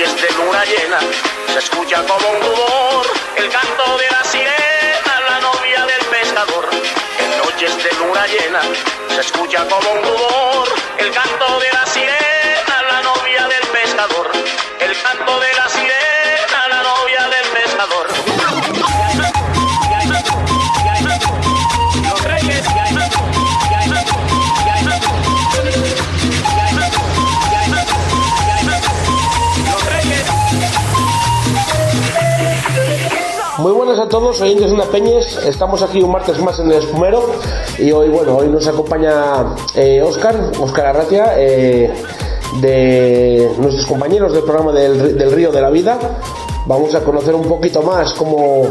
noches de luna llena se escucha como un rumor el canto de la sirena, la novia del pescador. En noches de luna llena se escucha como un rumor el canto de la sirena, la novia del pescador. El canto de la sirena, Muy buenas a todos, oyentes de Una Peñes. Estamos aquí un martes más en el Espumero y hoy, bueno, hoy nos acompaña eh, Oscar, Oscar Arratia, eh, de nuestros compañeros del programa del, del Río de la Vida. Vamos a conocer un poquito más cómo,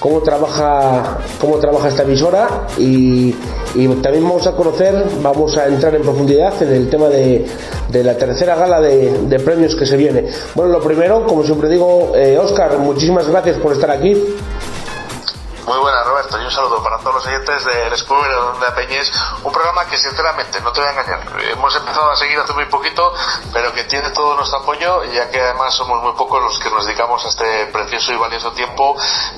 cómo trabaja cómo trabaja esta emisora y, y también vamos a conocer, vamos a entrar en profundidad en el tema de, de la tercera gala de, de premios que se viene. Bueno, lo primero, como siempre digo, eh, Oscar, muchísimas gracias por estar aquí. Muy buenas, Roberto, y un saludo para todos los oyentes del Espumero de Peñés, un programa que sinceramente, no te voy a engañar, hemos empezado a seguir hace muy poquito, pero que tiene todo nuestro apoyo, ya que además somos muy pocos los que nos dedicamos a este precioso y valioso tiempo,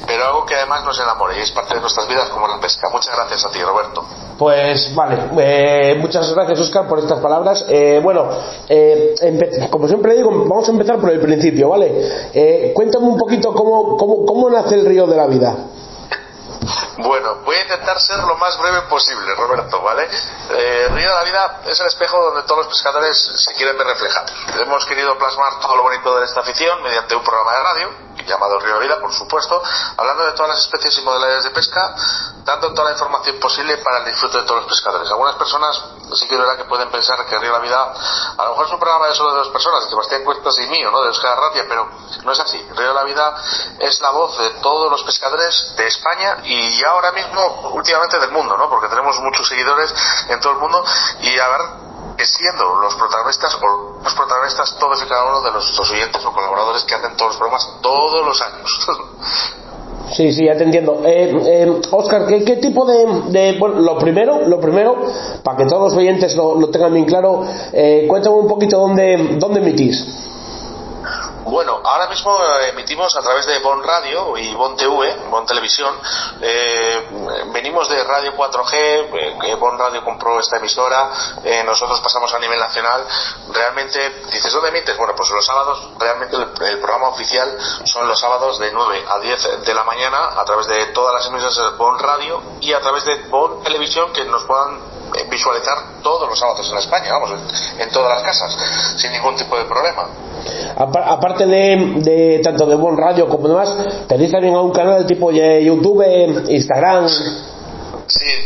pero algo que además nos enamora y es parte de nuestras vidas como la pesca. Muchas gracias a ti, Roberto. Pues vale, eh, muchas gracias Oscar por estas palabras. Eh, bueno, eh, como siempre digo, vamos a empezar por el principio, ¿vale? Eh, cuéntame un poquito cómo, cómo, cómo nace el río de la vida. Bueno, voy a intentar ser lo más breve posible, Roberto, ¿vale? Eh, Río de la Vida es el espejo donde todos los pescadores se quieren ver reflejados. Hemos querido plasmar todo lo bonito de esta afición mediante un programa de radio, llamado Río de Vida, por supuesto, hablando de todas las especies y modalidades de pesca, dando toda la información posible para el disfrute de todos los pescadores. Algunas personas sí que es verdad que pueden pensar que Río la Vida a lo mejor es un programa de solo de dos personas, de Sebastián Cuestas y mío, ¿no? de Oscar Arratia, pero no es así. Río la Vida es la voz de todos los pescadores de España y ahora mismo, últimamente del mundo, ¿no? porque tenemos muchos seguidores en todo el mundo y a ver que siendo los protagonistas o los protagonistas todos y cada uno de nuestros oyentes o colaboradores que hacen todos los programas todos los años. Sí, sí, ya te entiendo. Eh, eh, Oscar, ¿qué, qué tipo de, de- Bueno, lo primero, lo primero, para que todos los oyentes lo, lo tengan bien claro, eh, cuéntame un poquito dónde, dónde emitís. Bueno, ahora mismo eh, emitimos a través de Bon Radio y Bon TV, Bon Televisión. Eh, venimos de Radio 4G, eh, Bon Radio compró esta emisora, eh, nosotros pasamos a nivel nacional. Realmente, dices, ¿dónde emites? Bueno, pues los sábados, realmente el, programa oficial son los sábados de 9 a 10 de la mañana a través de todas las emisoras de Bon Radio y a través de Bon Televisión que nos puedan eh, visualizar todos los sábados en España, vamos, en, todas las casas, sin ningún tipo de problema. De, tanto de Bon Radio como demás, tenéis también a un canal tipo YouTube, Instagram.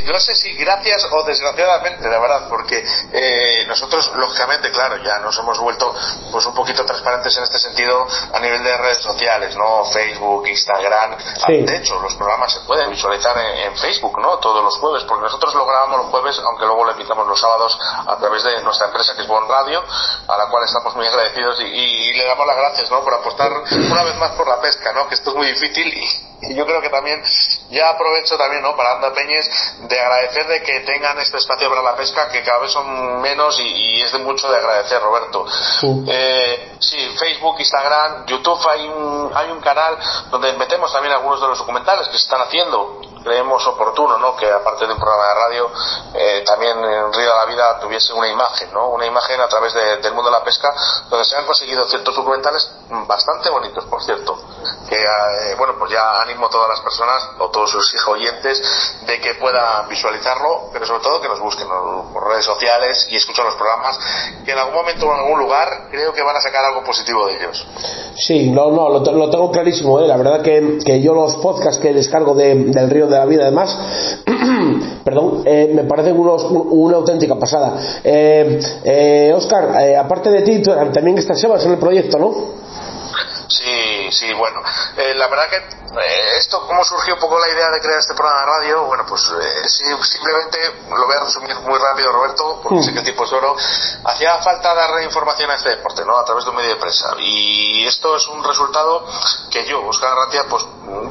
No sé si gracias o desgraciadamente, la verdad, porque eh, nosotros, lógicamente, claro, ya nos hemos vuelto pues un poquito transparentes en este sentido a nivel de redes sociales, ¿no? Facebook, Instagram. Sí. De hecho, los programas se pueden visualizar en, en Facebook, ¿no? Todos los jueves, porque nosotros lo grabamos los jueves, aunque luego lo emitamos los sábados a través de nuestra empresa que es Bon Radio, a la cual estamos muy agradecidos y, y- y le damos las gracias, ¿no? Por apostar una vez más por la pesca, ¿no? Que esto es muy difícil y, y yo creo que también ya aprovecho también no para Anda Peñes de agradecer de que tengan este espacio para la pesca que cada vez son menos y, y es de mucho de agradecer Roberto. Sí. Eh, sí Facebook Instagram YouTube hay un hay un canal donde metemos también algunos de los documentales que se están haciendo creemos oportuno ¿no? que aparte de un programa de radio eh, también en Río de la Vida tuviese una imagen ¿no? una imagen a través de- del mundo de la pesca donde se han conseguido ciertos documentales bastante bonitos por cierto que eh, bueno pues ya animo a todas las personas o todos sus hijos oyentes de que puedan visualizarlo pero sobre todo que nos busquen por redes sociales y escuchen los programas que en algún momento o en algún lugar creo que van a sacar algo positivo de ellos Sí, no, no, lo, lo tengo clarísimo, ¿eh? la verdad que, que yo los podcasts que descargo de- del Río de la Vida, además, perdón, eh, me parecen unos, un- una auténtica pasada. Eh, eh, Oscar, eh, aparte de ti, también estás Sebas en el proyecto, ¿no? Sí, sí, bueno. Eh, la verdad que eh, esto, ¿cómo surgió un poco la idea de crear este programa de radio? Bueno, pues eh, simplemente lo voy a resumir muy rápido, Roberto, porque mm. sé que el tiempo es oro. Hacía falta darle información a este deporte, ¿no? A través de un medio de prensa. Y esto es un resultado que yo, Oscar Ratia, pues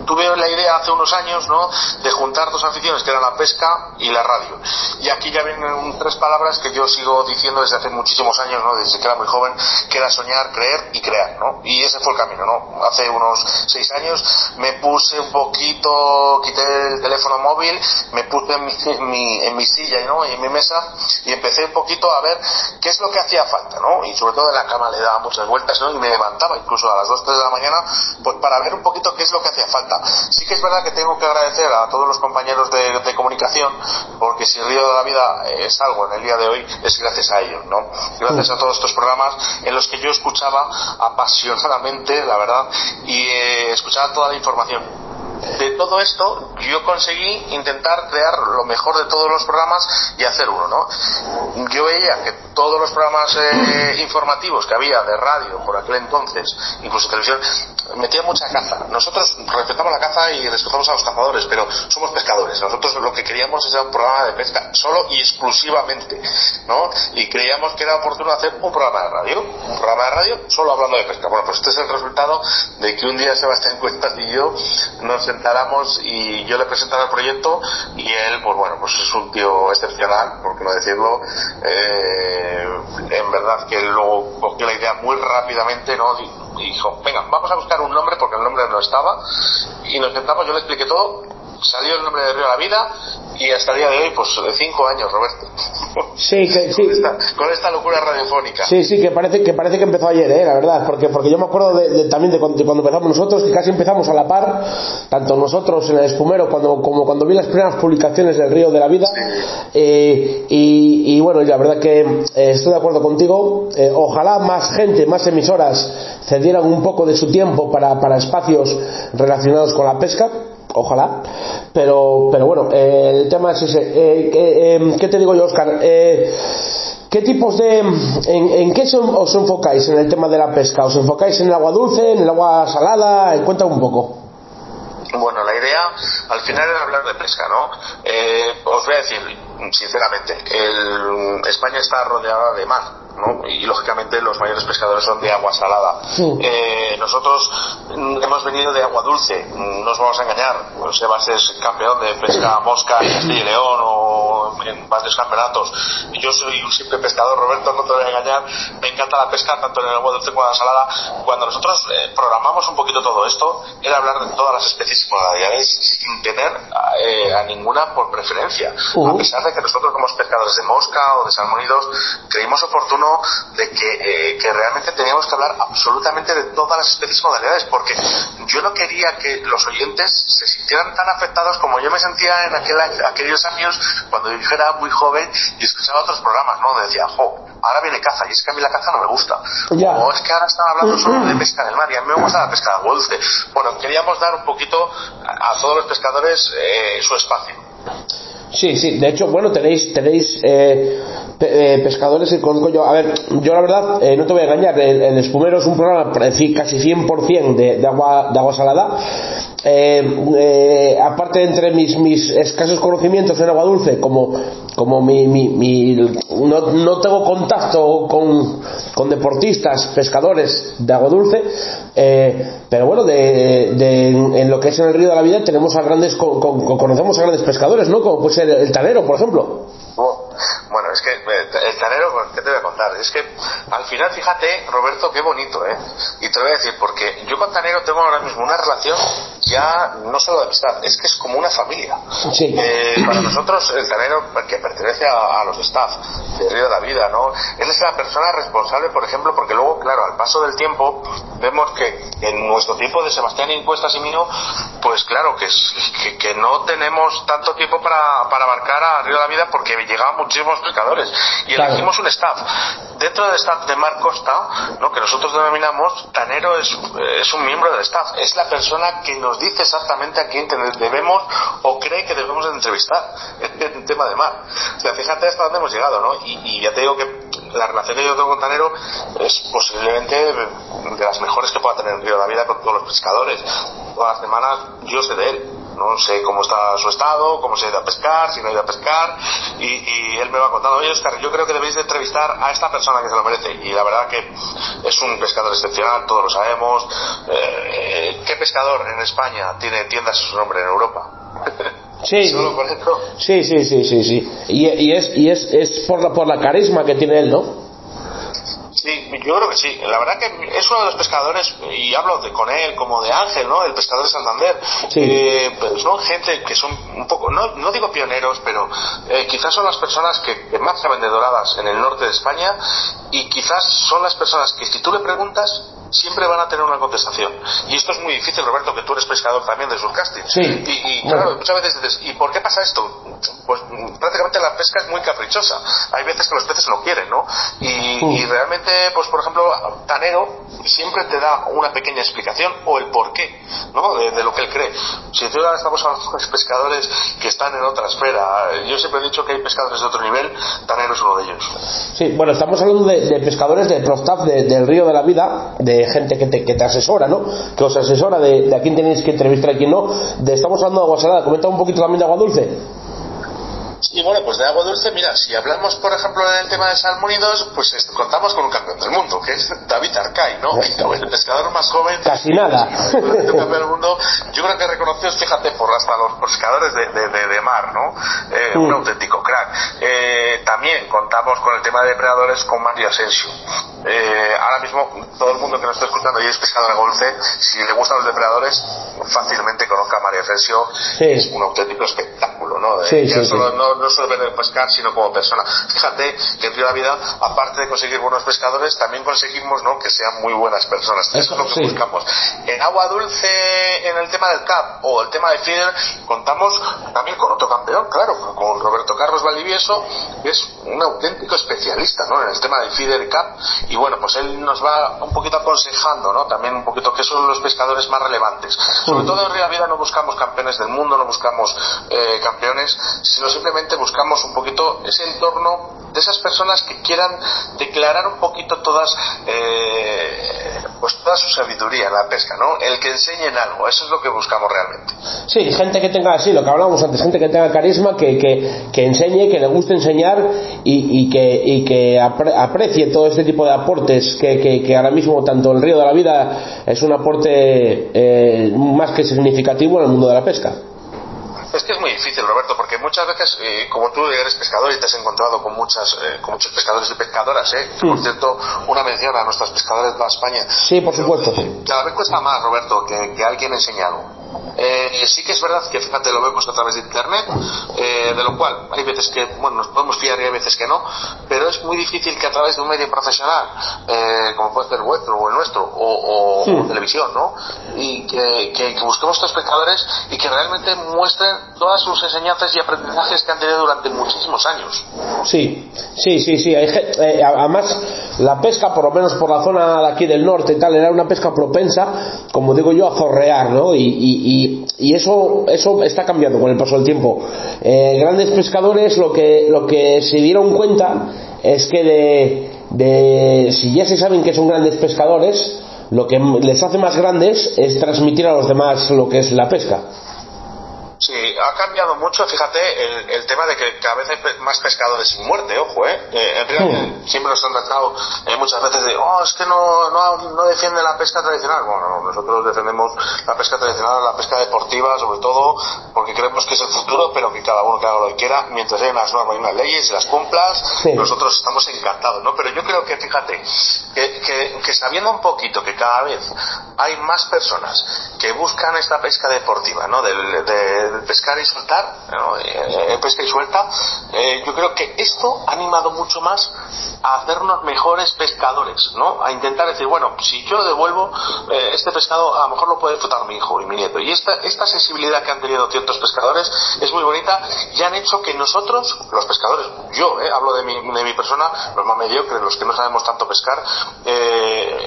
tuve la idea hace unos años, ¿no? De juntar dos aficiones, que eran la pesca y la radio. Y aquí ya vienen tres palabras que yo sigo diciendo desde hace muchísimos años, ¿no? Desde que era muy joven, que era soñar, creer y crear, ¿no? Y ese fue el camino, ¿no? Hace unos seis años me puse un poquito, quité el teléfono móvil, me puse en mi, en mi, silla, ¿no? Y en mi mesa y empecé un poquito a ver qué es lo que hacía falta, ¿no? Y sobre todo en la cama le daba muchas vueltas, ¿no? Y me levantaba incluso a las 2, 3 de la mañana, pues para ver un poquito qué es lo que hacía falta. Sí que es verdad que tengo que agradecer a todos los compañeros de, de comunicación, porque si el Río de la Vida es algo en el día de hoy, es gracias a ellos, ¿no? Gracias a todos estos programas en los que yo escuchaba apasionadamente, la verdad, y eh, escuchaba toda la información de todo esto yo conseguí intentar crear lo mejor de todos los programas y hacer uno, ¿no? Yo veía que todos los programas eh, informativos que había de radio por aquel entonces, incluso televisión, metían mucha caza. Nosotros respetamos la caza y respetamos a los cazadores, pero somos pescadores. Nosotros lo que queríamos era un programa de pesca solo y exclusivamente, ¿no? Y creíamos que era oportuno hacer un programa de radio, un programa de radio solo hablando de pesca. Bueno, pues este es el resultado de que un día Sebastián Cuestas y yo nos sentáramos y yo le presentaba el proyecto y él, pues bueno, pues es un tío excepcional, por qué no decirlo. Eh, en verdad que luego cogió la idea muy rápidamente, ¿no? Y dijo, venga, vamos a buscar un nombre porque el nombre no estaba. Y nos sentamos, yo le expliqué todo, salió el nombre de Río a la Vida y hasta el día de hoy, pues de cinco años, Roberto. Sí, que, sí. Con, esta, locura radiofónica. Sí, sí, que parece que parece que empezó ayer, ¿eh? la verdad, porque porque yo me acuerdo de, también de cuando, empezamos nosotros, que casi empezamos a la par, tanto nosotros en el espumero cuando, como cuando vi las primeras publicaciones del Río de la Vida. Eh, y, y, bueno, la verdad que eh, estoy de acuerdo contigo. Eh, ojalá más gente, más emisoras cedieran un poco de su tiempo para, para espacios relacionados con la pesca ojalá pero pero bueno el tema es ese eh, em, ¿qué te digo yo Oscar? Eh, ¿Qué tipos de... En, qué os enfocáis en el tema de la pesca? ¿Os enfocáis en el agua dulce, en el agua salada? Cuéntame un poco. Bueno, la idea al final era hablar de pesca, ¿no? Eh, os voy a decir, sinceramente, el, España está rodeada de mar y lógicamente los mayores pescadores son de agua salada. Eh, nosotros mm, hemos venido de agua dulce, mm, no os vamos a engañar. Pues Sebas es campeón de pesca mosca en Castilla y León o en varios campeonatos. Yo soy un simple pescador, Roberto, no te voy a engañar. Me encanta la pesca tanto en el agua dulce como en la salada. Cuando nosotros eh, programamos un poquito todo esto, era hablar de todas las especies y modalidades sin tener eh, a ninguna por preferencia. A pesar de que nosotros como pescadores de mosca o de salmonidos creímos oportuno de eh, que, realmente teníamos que hablar absolutamente de todas las especies y modalidades, porque yo no quería que los oyentes se sintieran tan afectados como yo me sentía en aquel, aquellos años cuando yo era muy joven y escuchaba otros programas, ¿no? Decía, jo, ahora viene caza, y es que a mí la caza no me gusta. O es que ahora están hablando solo de pesca en el mar, y a mí me gusta la pesca de dulce. Bueno, queríamos dar un poquito a, todos los pescadores eh, su espacio. Sí, sí, de hecho, bueno, tenéis, tenéis eh, eh, pescadores que conozco yo. A ver, yo la verdad, eh, no te voy a engañar, el, espumero es un programa casi 100% de, de, agua, de agua salada. aparte, entre mis, mis escasos conocimientos en agua dulce, como, como mi, mi, mi no, no, tengo contacto con, con, deportistas, pescadores de agua dulce, pero bueno, de, de, en lo que es en el río de la vida tenemos a grandes, conocemos a grandes pescadores, ¿no? Como pues el, el talero, por ejemplo. Bueno, es que eh, el tanero, pues, ¿qué te Es que al final, fíjate, Roberto, qué bonito, ¿eh? Y te voy a decir, porque yo con Tanero tengo ahora mismo una relación ya no solo de amistad, es que es como una familia. Sí. Eh, para nosotros, el Tanero, que pertenece a, los staff de Río de la Vida, ¿no? Él es la persona responsable, por ejemplo, porque luego, claro, al paso del tiempo, vemos que en nuestro tiempo de Sebastián Incuestas y mío, pues claro, que, que, no tenemos tanto tiempo para, para abarcar a Río de la Vida porque llegaban muchísimos pescadores y elegimos un staff. Dentro del staff de Mar Costa, ¿no? que nosotros denominamos, Tanero es, es un miembro del staff, es la persona que nos dice exactamente a quién debemos o cree que debemos entrevistar. en tema de mar. O sea, fíjate hasta dónde hemos llegado, ¿no? Y, ya te digo que la relación que yo tengo con Tanero es posiblemente de las mejores que pueda tener en Río de la Vida con todos los pescadores. Todas las semanas yo sé de él no sé cómo está su estado, cómo se ha ido a pescar, si no ha ido a pescar, y, él me va contando, oye Oscar, yo creo que debéis de entrevistar a esta persona que se lo merece, y la verdad que es un pescador excepcional, todos lo sabemos. Eh, ¿Qué pescador en España tiene tiendas a su nombre en Europa? Sí, sí, sí, sí, sí, sí. Y, y, es, y es, es por, la, por la carisma que tiene él, ¿no? Sí, yo creo que sí. La verdad que es uno de los pescadores, y hablo de, con él como de Ángel, ¿no? El pescador de Santander. Eh, son gente que son un poco, no, no digo pioneros, pero eh, quizás son las personas que, más saben de doradas en el norte de España y quizás son las personas que si tú le preguntas siempre van a tener una contestación. Y esto es muy difícil, Roberto, que tú eres pescador también de surcasting. Sí. Y, claro, muchas veces dices, ¿y por qué pasa esto? Pues prácticamente la pesca es muy caprichosa. Hay veces que los peces lo quieren, ¿no? Y, mm. realmente, pues por ejemplo, Tanero siempre te da una pequeña explicación o el porqué, ¿no? De, lo que él cree. Si tú ahora estamos hablando de pescadores que están en otra esfera, yo siempre he dicho que hay pescadores de otro nivel, Tanero es uno de ellos. Sí, bueno, estamos hablando de, pescadores de Prostaff del Río de la Vida, de gente que te, que te asesora, ¿no? Que os asesora de, de a quién tenéis que entrevistar y a quién no. De, estamos hablando de agua salada, comenta un poquito también de agua dulce. Y bueno, pues de agua dulce, mira, si hablamos, por ejemplo, del tema de salmónidos, pues contamos con un campeón del mundo, que es David Arcay, ¿no? El pescador más joven. Casi nada. campeón del mundo. Yo creo que reconocidos, fíjate, por hasta los pescadores de, de, mar, ¿no? Eh, un auténtico crack. Eh, también contamos con el tema de depredadores con Mario Asensio. Eh, ahora mismo, todo el mundo que nos está escuchando y es pescador de agua dulce, si le gustan los depredadores, fácilmente conozca a Mario Asensio. Es un auténtico espectáculo, ¿no? Sí, sí, no, solo ver pescar, sino como persona. Fíjate que en la vida, aparte de conseguir buenos pescadores, también conseguimos ¿no? que sean muy buenas personas. Eso, es lo que buscamos. En agua dulce, en el tema del CAP o el tema de feeder, contamos también con otro campeón, claro, con Roberto Carlos Valdivieso, que es un auténtico especialista ¿no? en el tema del feeder CAP. Y bueno, pues él nos va un poquito aconsejando, ¿no? También un poquito que son los pescadores más relevantes. Sobre todo en Río Vida no buscamos campeones del mundo, no buscamos eh, campeones, sino simplemente buscamos un poquito ese entorno de esas personas que quieran declarar un poquito todas eh, pues toda su sabiduría en la pesca, ¿no? El que enseñen algo, eso es lo que buscamos realmente. Sí, gente que tenga así, lo que hablábamos antes, gente que tenga carisma, que, que, enseñe, que le guste enseñar y, que, y que aprecie todo este tipo de aportes que, que, ahora mismo tanto el río de la vida es un aporte eh, más que significativo en el mundo de la pesca. Es que es muy difícil, Roberto, porque muchas veces, eh, como tú eres pescador y te has encontrado con muchas eh, con muchos pescadores y pescadoras, ¿eh? Por cierto, una mención a nuestras pescadoras de España. Sí, por supuesto. Cada vez cuesta más, Roberto, que, que alguien enseñe algo. Eh, sí que es verdad que, fíjate, lo vemos a través de Internet, eh, de lo cual hay veces que, bueno, nos podemos fiar y hay veces que no, pero es muy difícil que a través de un medio profesional, eh, como puede ser el vuestro o el nuestro, o, televisión, ¿no? Y que, que, busquemos estos espectadores y que realmente muestren todas sus enseñanzas y aprendizajes que han tenido durante muchísimos años. Sí, sí, sí, sí. además, la pesca, por lo menos por la zona de aquí del norte y tal, era una pesca propensa, como digo yo, a zorrear, ¿no? y y, eso, eso está cambiando con el paso del tiempo. Eh, grandes pescadores lo que, lo que se dieron cuenta es que de, de, si ya se saben que son grandes pescadores, lo que les hace más grandes es transmitir a los demás lo que es la pesca. Sí, ha cambiado mucho, fíjate, el, tema de que cada vez hay más pescadores sin muerte, ojo, ¿eh? eh en realidad, siempre nos han tratado eh, muchas veces de, oh, es que no, no, no defiende la pesca tradicional. Bueno, nosotros defendemos la pesca tradicional, la pesca deportiva, sobre todo, porque creemos que es el futuro, pero que cada uno que haga lo que quiera, mientras haya unas normas y unas leyes y las cumplas, nosotros estamos encantados, ¿no? Pero yo creo que, fíjate, que, que, que sabiendo un poquito que cada vez hay más personas que buscan esta pesca deportiva, ¿no? de pescar y soltar, eh, pesca y suelta, eh, yo creo que esto ha animado mucho más a hacernos mejores pescadores, ¿no? A intentar decir, bueno, si yo devuelvo eh, este pescado, a lo mejor lo puede disfrutar mi hijo y mi nieto. Y esta, esta sensibilidad que han tenido ciertos pescadores es muy bonita y han hecho que nosotros, los pescadores, yo hablo de mi, de mi persona, los más mediocres, los que no sabemos tanto pescar,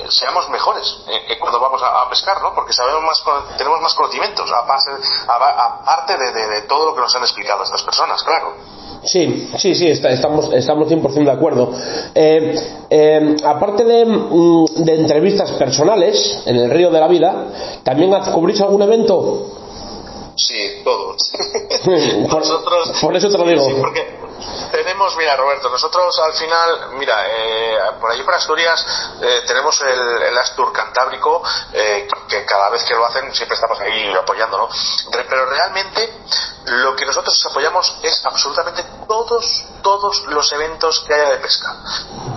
seamos mejores cuando vamos a, pescar, ¿no? Porque sabemos más, tenemos más conocimientos, a, base, a, a, parte de, todo lo que nos han explicado estas personas, claro. Sí, sí, sí, estamos, estamos 100% de acuerdo. Eh, eh, aparte de, mm, de, entrevistas personales en el Río de la Vida, ¿también cubrís algún evento? Sí, todos. por, Nosotros, por eso te lo digo. Sí, porque tenemos, mira Roberto, nosotros al final, mira, eh, por allí por Asturias eh, tenemos el, el, Astur Cantábrico, eh, que cada vez que lo hacen siempre estamos ahí apoyándolo. Pero realmente lo que nosotros apoyamos es absolutamente todos, todos los eventos que haya de pesca.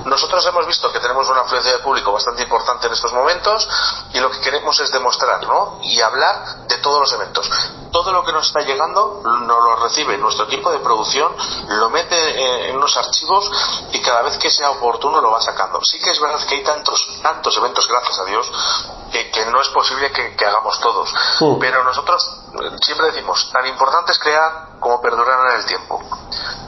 Nosotros hemos visto que tenemos una afluencia de público bastante importante en estos momentos y lo que queremos es demostrar, ¿no? Y hablar de todos los eventos. Todo lo que nos está llegando nos lo recibe nuestro equipo de producción, lo mete en unos archivos y cada vez que sea oportuno lo va sacando. Sí que es verdad que hay tantos, tantos eventos, gracias a Dios, que, que no es posible que, que hagamos todos. Mm. Pero nosotros siempre decimos, tan importante es crear como perdurar en el tiempo.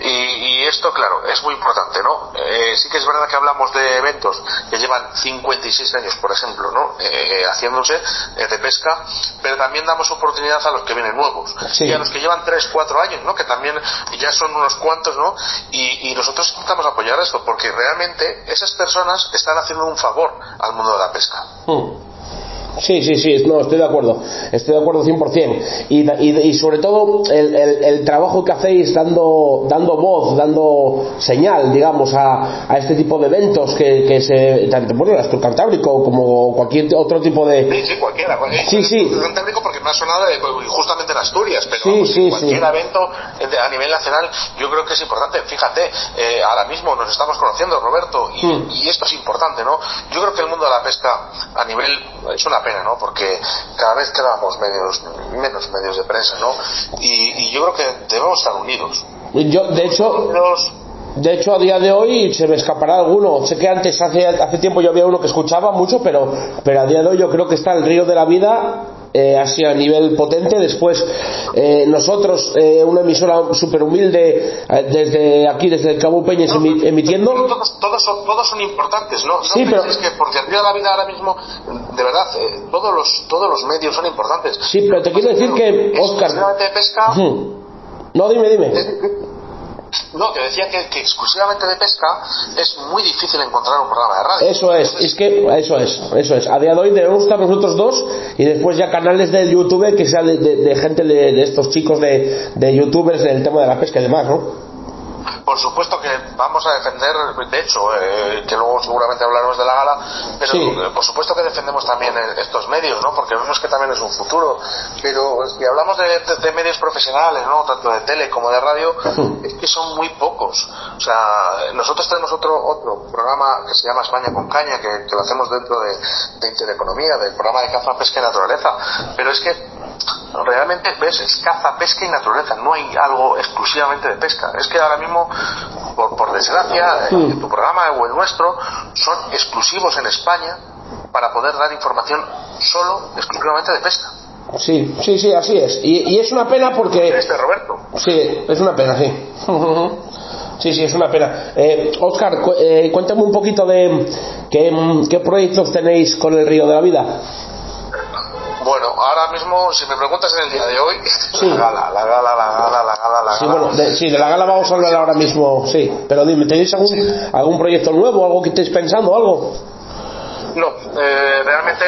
Y, y esto, claro, es muy importante, ¿no? Eh, sí que es verdad que hablamos de eventos que llevan 56 años, por ejemplo, ¿no? Eh, haciéndose eh, de pesca, pero también damos oportunidad a los que vienen nuevos sí. y a los que llevan 3, 4 años, ¿no? Que también ya son unos cuantos, ¿no? Y, y nosotros intentamos apoyar esto porque realmente esas personas están haciendo un favor al mundo de la pesca. Mm. Sí, sí, sí, no, estoy de acuerdo, estoy de acuerdo 100%. Y, y, y sobre todo el, el, el, trabajo que hacéis dando, dando voz, dando señal, digamos, a, a este tipo de eventos que, que se, tanto bueno, el Astur Cantábrico como cualquier otro tipo de... Sí, sí, cualquiera. cualquiera sí, Cantábrico porque me ha sonado de, justamente en Asturias, pero sí, vamos, sí, cualquier sí. evento a nivel nacional yo creo que es importante. Fíjate, eh, ahora mismo nos estamos conociendo, Roberto, y, Mm. y esto es importante, ¿no? Yo creo que el mundo de la pesca a nivel... es una pena, ¿no? Porque cada vez quedamos medios, menos medios de prensa, ¿no? Y, y yo creo que debemos estar unidos. Yo, de hecho, Unidos de hecho, a día de hoy se me escapará alguno. Sé que antes, hace, hace tiempo, yo había uno que escuchaba mucho, pero, pero a día de hoy yo creo que está el río de la vida eh, así a nivel potente. Después, eh, nosotros, eh, una emisora súper humilde, eh, desde aquí, desde el Cabo Peñas, emi- emitiendo. Todos, todos, son, todos son importantes, ¿no? No Sí, pero- penséis que porque el de la vida ahora mismo, de verdad, eh, todos, los, todos los medios son importantes. Sí, pero te quiero decir que, Exclusivamente de pesca. No, dime, dime. No, que decía que, que exclusivamente de pesca es muy difícil encontrar un programa de radio. Eso es, es que eso es, eso es. A día de hoy debemos estar nosotros dos y después ya canales de YouTube que sea de, de- de gente de, de estos chicos de, de youtubers del tema de la pesca y demás, ¿no? Por supuesto que vamos a defender, de hecho, eh, que luego seguramente hablaremos de la gala, pero Sí. eh, por supuesto que defendemos también eh, estos medios, ¿no? Porque vemos que también es un futuro. Pero si hablamos de, de- de medios profesionales, ¿no? Tanto de tele como de radio, es que son muy pocos. O sea, nosotros tenemos otro otro programa que se llama España con Caña, que, que lo hacemos dentro de, de Intereconomía, del programa de caza, pesca y naturaleza. Pero es que realmente ves es caza, pesca y naturaleza, no hay algo exclusivamente de pesca. Es que ahora mismo, por, por desgracia, tu programa o el nuestro son exclusivos en España para poder dar información solo, exclusivamente de pesca. Sí, sí, sí, así es. Y, y es una pena porque... Este Roberto. Sí, es una pena, sí. Sí, sí, es una pena. Eh, Oscar, cu- eh, cuéntame un poquito de qué, qué proyectos tenéis con el Río de la Vida. Bueno, ahora mismo, si me preguntas en el día de hoy, Sí. la gala, la gala, la gala, la gala, la Sí, gala. bueno, de, sí, de la gala vamos a hablar ahora mismo, sí. Pero dime, ¿tenéis algún, algún proyecto nuevo, algo que estéis pensando, algo? No, eh, realmente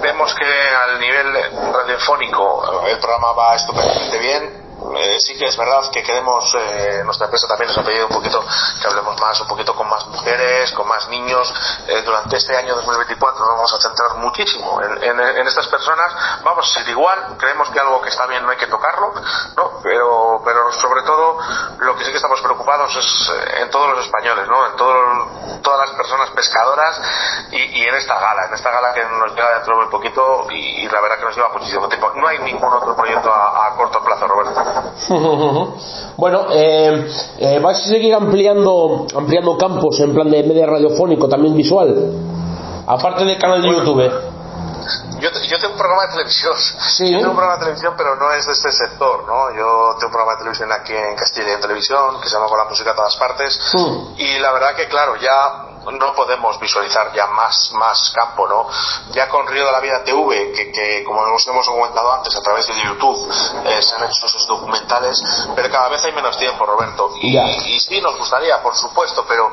vemos que al nivel radiofónico el programa va estupendamente bien. Eh, sí que es verdad que queremos, eh, nuestra empresa también nos ha pedido un poquito que hablemos más, un poquito con más mujeres, con más niños. Eh, durante este año 2024 nos vamos a centrar muchísimo en, en- estas personas. Vamos a ser igual, creemos que algo que está bien no hay que tocarlo, ¿no? Pero, pero sobre todo lo que sí que estamos preocupados es eh, en todos los españoles, ¿no? En todo- todas las personas pescadoras y, y en esta gala, en esta gala que nos llega dentro de muy poquito y, la verdad que nos lleva muchísimo tiempo. No hay ningún otro proyecto a corto plazo, Roberto. Bueno, eh, eh, ¿vais a seguir ampliando, ampliando campos en plan de media radiofónico, también visual? Aparte del canal de YouTube. Yo, te- yo tengo un programa de televisión. Sí. Yo tengo un programa de televisión, pero no es de este sector, ¿no? Yo tengo un programa de televisión aquí en Castilla y en televisión que se llama Con la música a todas partes. Mm. Y la verdad que, claro, ya no podemos visualizar ya más, más campo, ¿no? Ya con Río de la Vida TV, que, que como nos hemos comentado antes a través de YouTube, eh, se han hecho esos documentales, pero cada vez hay menos tiempo, Roberto. Y, y, sí, nos gustaría, por supuesto, pero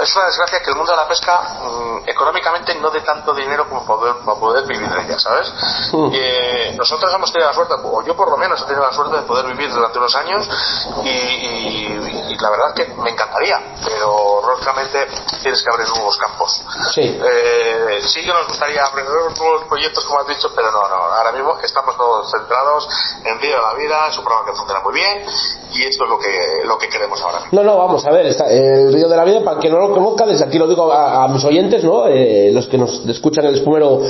es una desgracia que el mundo de la pesca mm, económicamente no dé tanto dinero como poder, para poder vivir de ella, ¿sabes? Mm. nosotros hemos tenido la suerte, o yo por lo menos he tenido la suerte de poder vivir durante unos años y, la verdad que me encantaría, pero lógicamente tienes que abrir nuevos campos. Sí. Eh, sí que nos gustaría abrir nuevos proyectos, como has dicho, pero no, no. Ahora mismo estamos todos centrados en Vida de la Vida, es un programa que funciona muy bien y esto es lo que, lo que queremos ahora. No, no, vamos a ver, el Río de la Vida, para quien no lo conozca, desde aquí lo digo a, mis oyentes, ¿no? Eh, los que nos escuchan el espumero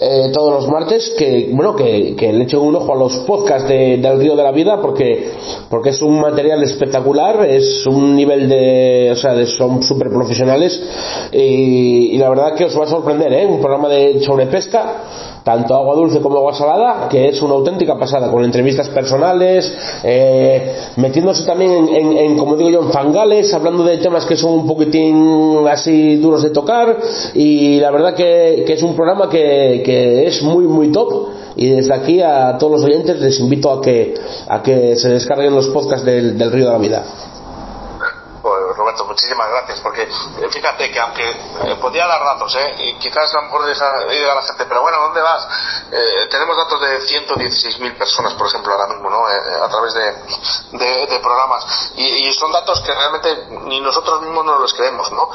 eh, todos los martes, que, bueno, que, que le echen un ojo a los podcasts del Río de la Vida, porque, porque es un material espectacular, es un nivel de, o sea, de, son súper profesionales, y, la verdad que os va a sorprender, ¿eh? Un programa de sobre pesca, tanto agua dulce como agua salada, que es una auténtica pasada, con entrevistas personales, eh, metiéndose también en, como digo yo, en fangales, hablando de temas que son un poquitín así duros de tocar, y la verdad que, es un programa que, que, es muy, muy top, y desde aquí a todos los oyentes les invito a que, a que se descarguen los podcasts del, del Río de la Vida. Roberto, muchísimas gracias, porque eh, fíjate que aunque eh, podía dar datos, ¿eh? y quizás a lo mejor diga la gente, pero bueno, ¿dónde vas? Eh, tenemos datos de 116.000 personas, por ejemplo, ahora mismo, ¿no? a través de, de, programas. Y, y, son datos que realmente ni nosotros mismos nos los creemos, ¿no?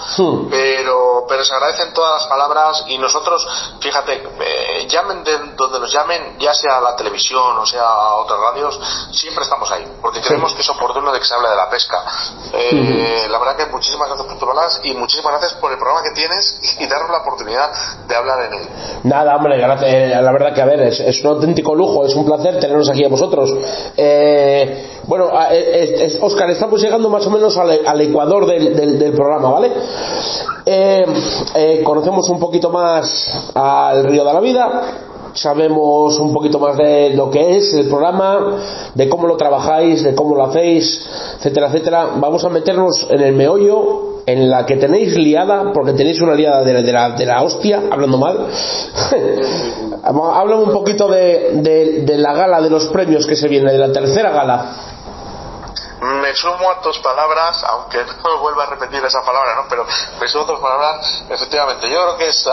Pero, pero se agradecen todas las palabras y nosotros, fíjate, llamen de donde nos llamen, ya sea a la televisión o sea a otras radios, siempre estamos ahí, porque creemos que es oportuno de que se hable de la pesca. La verdad que muchísimas gracias por tu palabras y muchísimas gracias por el programa que tienes y darnos la oportunidad de hablar en él. Nada, hombre, eh, la verdad que a ver, es, un auténtico lujo, es un placer tenernos aquí a vosotros. Eh, bueno, eh, Oscar, estamos llegando más o menos al, ecuador del, programa, ¿vale? conocemos un poquito más al Río de la Vida sabemos un poquito más de lo que es el programa, de cómo lo trabajáis, de cómo lo hacéis, etcétera, etcétera. Vamos a meternos en el meollo, en la que tenéis liada, porque tenéis una liada de, la, de la, hostia, hablando mal. Háblame un poquito de, de la gala de los premios que se viene, de la tercera gala me sumo a tus palabras, aunque no vuelva a repetir esa palabra, ¿no? Pero me sumo a tus palabras, efectivamente. Yo creo que es,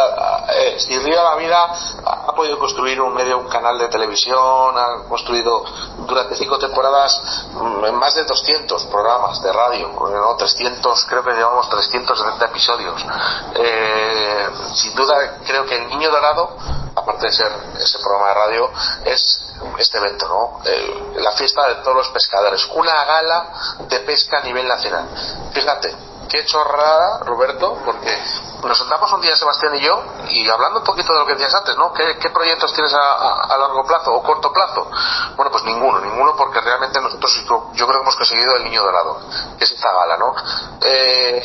eh, si Río la Vida ha, podido construir un medio, un canal de televisión, ha construido durante cinco temporadas mm, más de 200 programas de radio, ¿no? 300, creo que llevamos 370 episodios. Eh, sin duda, creo que El Niño Dorado, aparte de ser ese programa de radio, es este evento, ¿no? Eh, la fiesta de todos los pescadores, una gala de pesca a nivel nacional. Fíjate, qué chorrada, Roberto, porque nos sentamos un día Sebastián y yo y hablando un poquito de lo que decías antes, ¿no? ¿Qué, proyectos tienes a, largo plazo o corto plazo? Bueno, pues ninguno, ninguno porque realmente nosotros yo creo que hemos conseguido el niño dorado, que es esta gala, ¿no? Eh,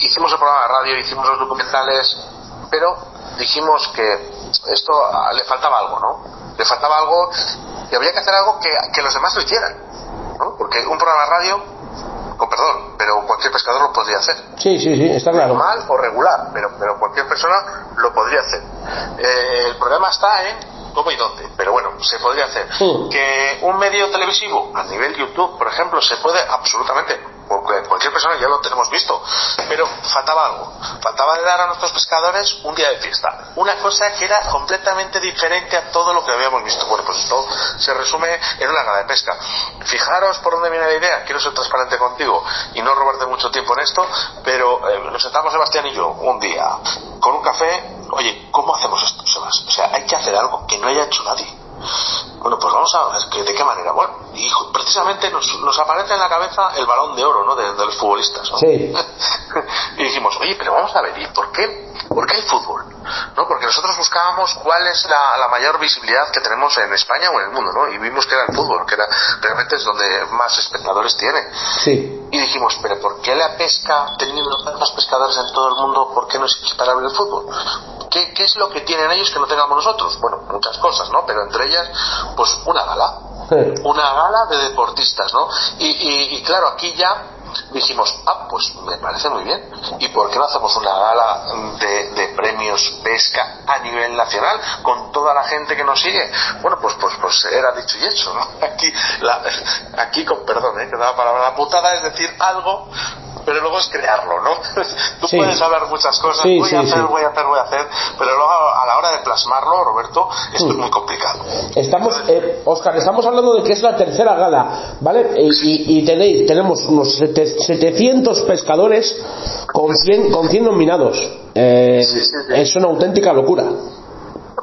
hicimos el programa de radio, hicimos los documentales, pero dijimos que esto le faltaba algo, ¿no? le faltaba algo y había que hacer algo que, los demás lo hicieran. ¿no? Porque un programa de radio, con perdón, pero cualquier pescador lo podría hacer. Sí, sí, sí, está claro. Mal o regular, pero, pero cualquier persona lo podría hacer. Eh, el problema está en cómo y dónde, pero bueno, se podría hacer. Que un medio televisivo, a nivel YouTube, por ejemplo, se puede absolutamente cualquier persona ya lo tenemos visto, pero faltaba algo, faltaba dar a nuestros pescadores un día de fiesta, una cosa que era completamente diferente a todo lo que habíamos visto. Bueno, pues esto se resume en una gala de pesca. Fijaros por dónde viene la idea, quiero ser transparente contigo y no robarte mucho tiempo en esto, pero eh, nos sentamos Sebastián y yo un día con un café, oye, ¿cómo hacemos esto, Sebastián? O sea, hay que hacer algo que no haya hecho nadie bueno, pues vamos a ver de qué manera. Bueno, y precisamente nos, aparece en la cabeza el balón de oro, ¿no? De, los futbolistas, ¿no? Sí. y dijimos, oye, pero vamos a ver, ¿y por qué? ¿Por qué el fútbol? ¿No? Porque nosotros buscábamos cuál es la, mayor visibilidad que tenemos en España o en el mundo, ¿no? Y vimos que era el fútbol, que era realmente es donde más espectadores tiene. Sí. Y dijimos, pero ¿por qué la pesca, teniendo tantos pescadores en todo el mundo, por qué no es equiparable el fútbol? ¿Qué, ¿Qué es lo que tienen ellos que no tengamos nosotros? Bueno, muchas cosas, ¿no? Pero entre ellas, pues una gala. Una gala de deportistas, ¿no? Y, y, claro, aquí ya dijimos, ah, pues me parece muy bien. ¿Y por qué no hacemos una gala de, premios pesca a nivel nacional con toda la gente que nos sigue? Bueno, pues pues pues era dicho y hecho, ¿no? Aquí, la, aquí con perdón, ¿eh? que da palabra la putada es decir algo pero luego es crearlo, ¿no? Tú puedes saber muchas cosas, voy a hacer, voy a hacer, voy a hacer, pero luego a la hora de plasmarlo, Roberto, esto es mm. muy complicado. Estamos, eh, Oscar, estamos hablando de que es la tercera gala, ¿vale? Y, tenéis, tenemos unos 700 pescadores con 100, con 100 nominados. Eh, es una auténtica locura.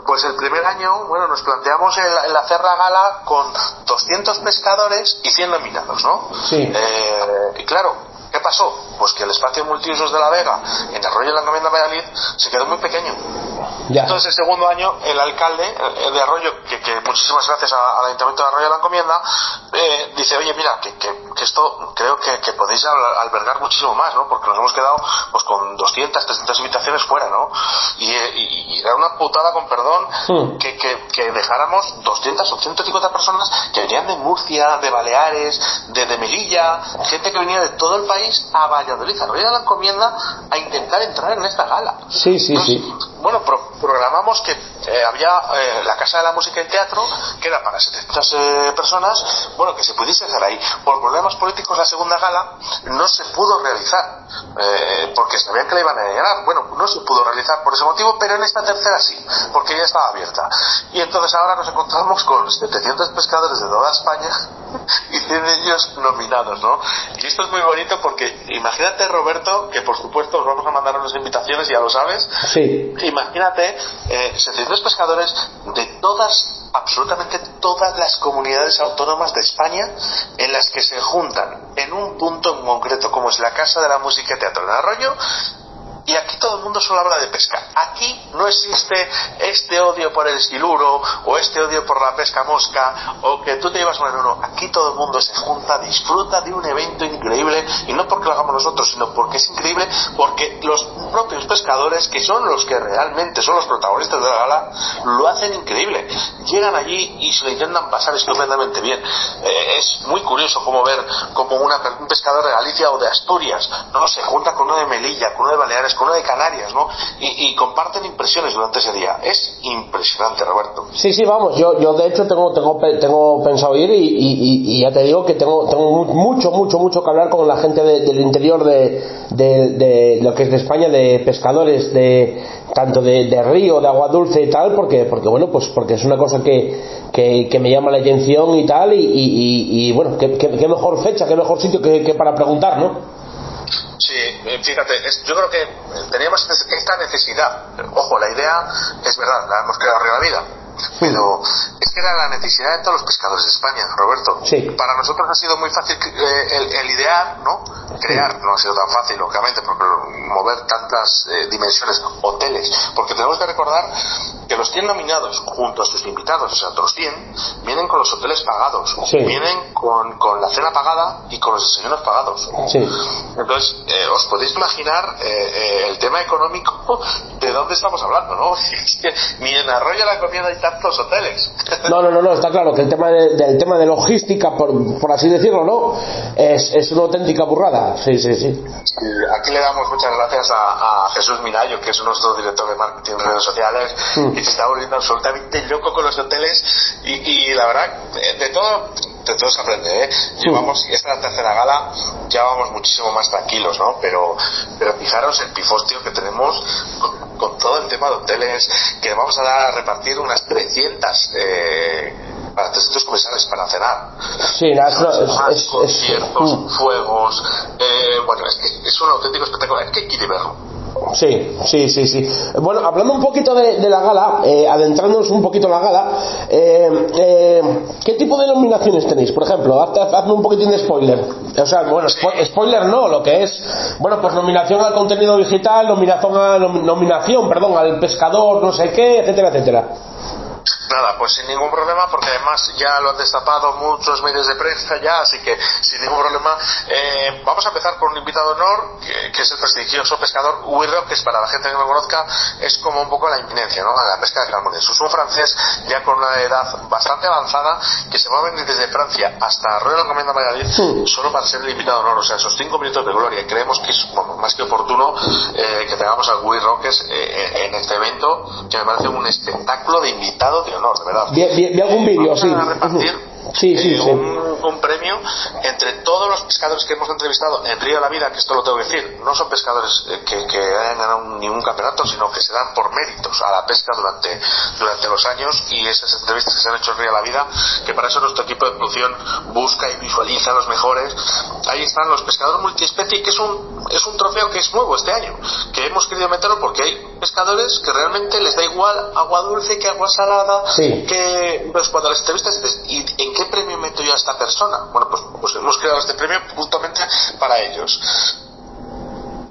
Pues el primer año, bueno, nos planteamos el, hacer la gala con 200 pescadores y 100 nominados, ¿no? Sí. Eh, y claro, ¿Qué pasó? Pues que el espacio multiusos de la Vega en el rollo de la Encomienda Valladolid se quedó muy pequeño. Entonces, el segundo año, el alcalde de Arroyo, que, muchísimas gracias al Ayuntamiento de Arroyo de la Encomienda, eh, dice, oye, mira, que, esto creo que, podéis albergar muchísimo más, ¿no? Porque nos hemos quedado pues con 200, 300 habitaciones fuera, ¿no? Y, era una putada, con perdón, hmm. que, dejáramos 200 o 150 personas que venían de Murcia, de Baleares, de, de Melilla, gente que venía de todo el país a Valladolid, a la encomienda, a intentar entrar en esta gala. Sí, sí, sí. Bueno, programamos que eh, había eh, la Casa de la Música y Teatro, que era para 700 eh, personas, bueno, que se pudiese hacer ahí. Por problemas políticos, la segunda gala no se pudo realizar, eh, porque sabían que la iban a llenar. Bueno, no se pudo realizar por ese motivo, pero en esta tercera sí, porque ya estaba abierta. Y entonces ahora nos encontramos con 700 pescadores de toda España y 100 de ellos nominados, ¿no? Y esto es muy bonito porque imagínate, Roberto, que por supuesto os vamos a mandar unas invitaciones, ya lo sabes. Sí. Imagínate eh, 700 tres pescadores de todas, absolutamente todas las comunidades autónomas de España en las que se juntan en un punto en concreto, como es la Casa de la Música y Teatro en Arroyo, y aquí todo el mundo solo habla de pesca. Aquí no existe este odio por el siluro o este odio por la pesca mosca o que tú te llevas mal. No, no. Aquí todo el mundo se junta, disfruta de un evento increíble y no porque lo hagamos nosotros, sino porque es increíble, porque los propios pescadores, que son los que realmente son los protagonistas de la gala, lo hacen increíble. Llegan allí y se lo intentan pasar estupendamente bien. Eh, es muy curioso como ver como una, un pescador de Galicia o de Asturias no se junta con uno de Melilla, con uno de Baleares, con una de Canarias, ¿no? Y, comparten impresiones durante ese día. Es impresionante, Roberto. Sí, sí, vamos, yo, yo de hecho tengo, tengo, tengo pensado ir y, ya te digo que tengo, tengo mucho, mucho, mucho que hablar con la gente del interior de, de, lo que es de España, de pescadores, de tanto de, río, de agua dulce y tal, porque, porque bueno, pues porque es una cosa que, que, me llama la atención y tal, y, bueno, qué, mejor fecha, qué mejor sitio que, para preguntar, ¿no? Sí, eh, fíjate, yo creo que teníamos esta necesidad. Ojo, la idea es verdad, la hemos creado arriba la vida pero es que era la necesidad de todos los pescadores de España, Roberto. Para nosotros ha sido muy fácil eh, el, idear, ¿no? Crear, no ha sido tan fácil, lógicamente, porque mover tantas eh, dimensiones, hoteles, porque tenemos que recordar que los 100 nominados, junto a sus invitados, o sea, otros 100, vienen con los hoteles pagados, vienen con, con, la cena pagada y con los desayunos pagados. Entonces, eh, os podéis imaginar el tema económico de dónde estamos hablando, ¿no? Es que ni en Arroyo la comida hay hoteles. No, no, no, no, está claro que el tema de, del tema de logística, por, por así decirlo, ¿no? Es, es, una auténtica burrada, sí, sí, sí. Aquí le damos muchas gracias a, Jesús Minayo, que es nuestro director de marketing en redes sociales, mm. y se está volviendo absolutamente loco con los hoteles, y, y la verdad, de todo de todo se aprende, ¿eh? Llevamos, esta es la tercera gala, ya vamos muchísimo más tranquilos, ¿no? Pero, pero fijaros el pifostio que tenemos con, todo el tema de hoteles, que vamos a dar a repartir unas 300 eh, para 300 comensales para cenar. Sí, es, conciertos, mm. fuegos, eh, bueno, es que es un auténtico espectáculo, es que hay que verlo. Sí, sí, sí, sí. Bueno, hablando un poquito de, la gala, eh, adentrándonos un poquito en la gala, eh, eh, ¿qué tipo de nominaciones tenéis? Por ejemplo, hazme un poquitín de spoiler. O sea, bueno, spoiler no, lo que es, bueno, pues nominación al contenido digital, nominación a, nominación, perdón, al pescador, no sé qué, etcétera, etcétera. Nada, pues sin ningún problema, porque además ya lo han destapado muchos medios de prensa ya, así que sin ningún problema. Eh, vamos a empezar con un invitado de honor, que, es el prestigioso pescador Wirro, que es para la gente que no lo conozca, es como un poco la inminencia, ¿no? La pesca de salmones. Es un francés ya con una edad bastante avanzada, que se va a venir desde Francia hasta de la Encomienda Valladolid solo para ser el invitado de honor, o sea, esos cinco minutos de gloria. Creemos que es más que oportuno eh, que tengamos al Will Rockers eh, en este evento, que me parece un espectáculo de invitado de honor, de verdad. Vi, algún vídeo, sí. Sí, sí, sí. Un, premio entre todos los pescadores que hemos entrevistado en Río de la Vida, que esto lo tengo que decir, no son pescadores eh, que, que hayan ganado ningún campeonato, sino que se dan por méritos a la pesca durante, durante los años y esas entrevistas que se han hecho en Río de la Vida, que para eso nuestro equipo de producción busca y visualiza los mejores. Ahí están los pescadores multiespecie, que es un, es un trofeo que es nuevo este año, que hemos querido meterlo porque hay pescadores que realmente les da igual agua dulce que agua salada, que pues, cuando las entrevistas ¿y en qué premio meto yo a esta persona? Bueno, pues, pues hemos creado este premio justamente para ellos.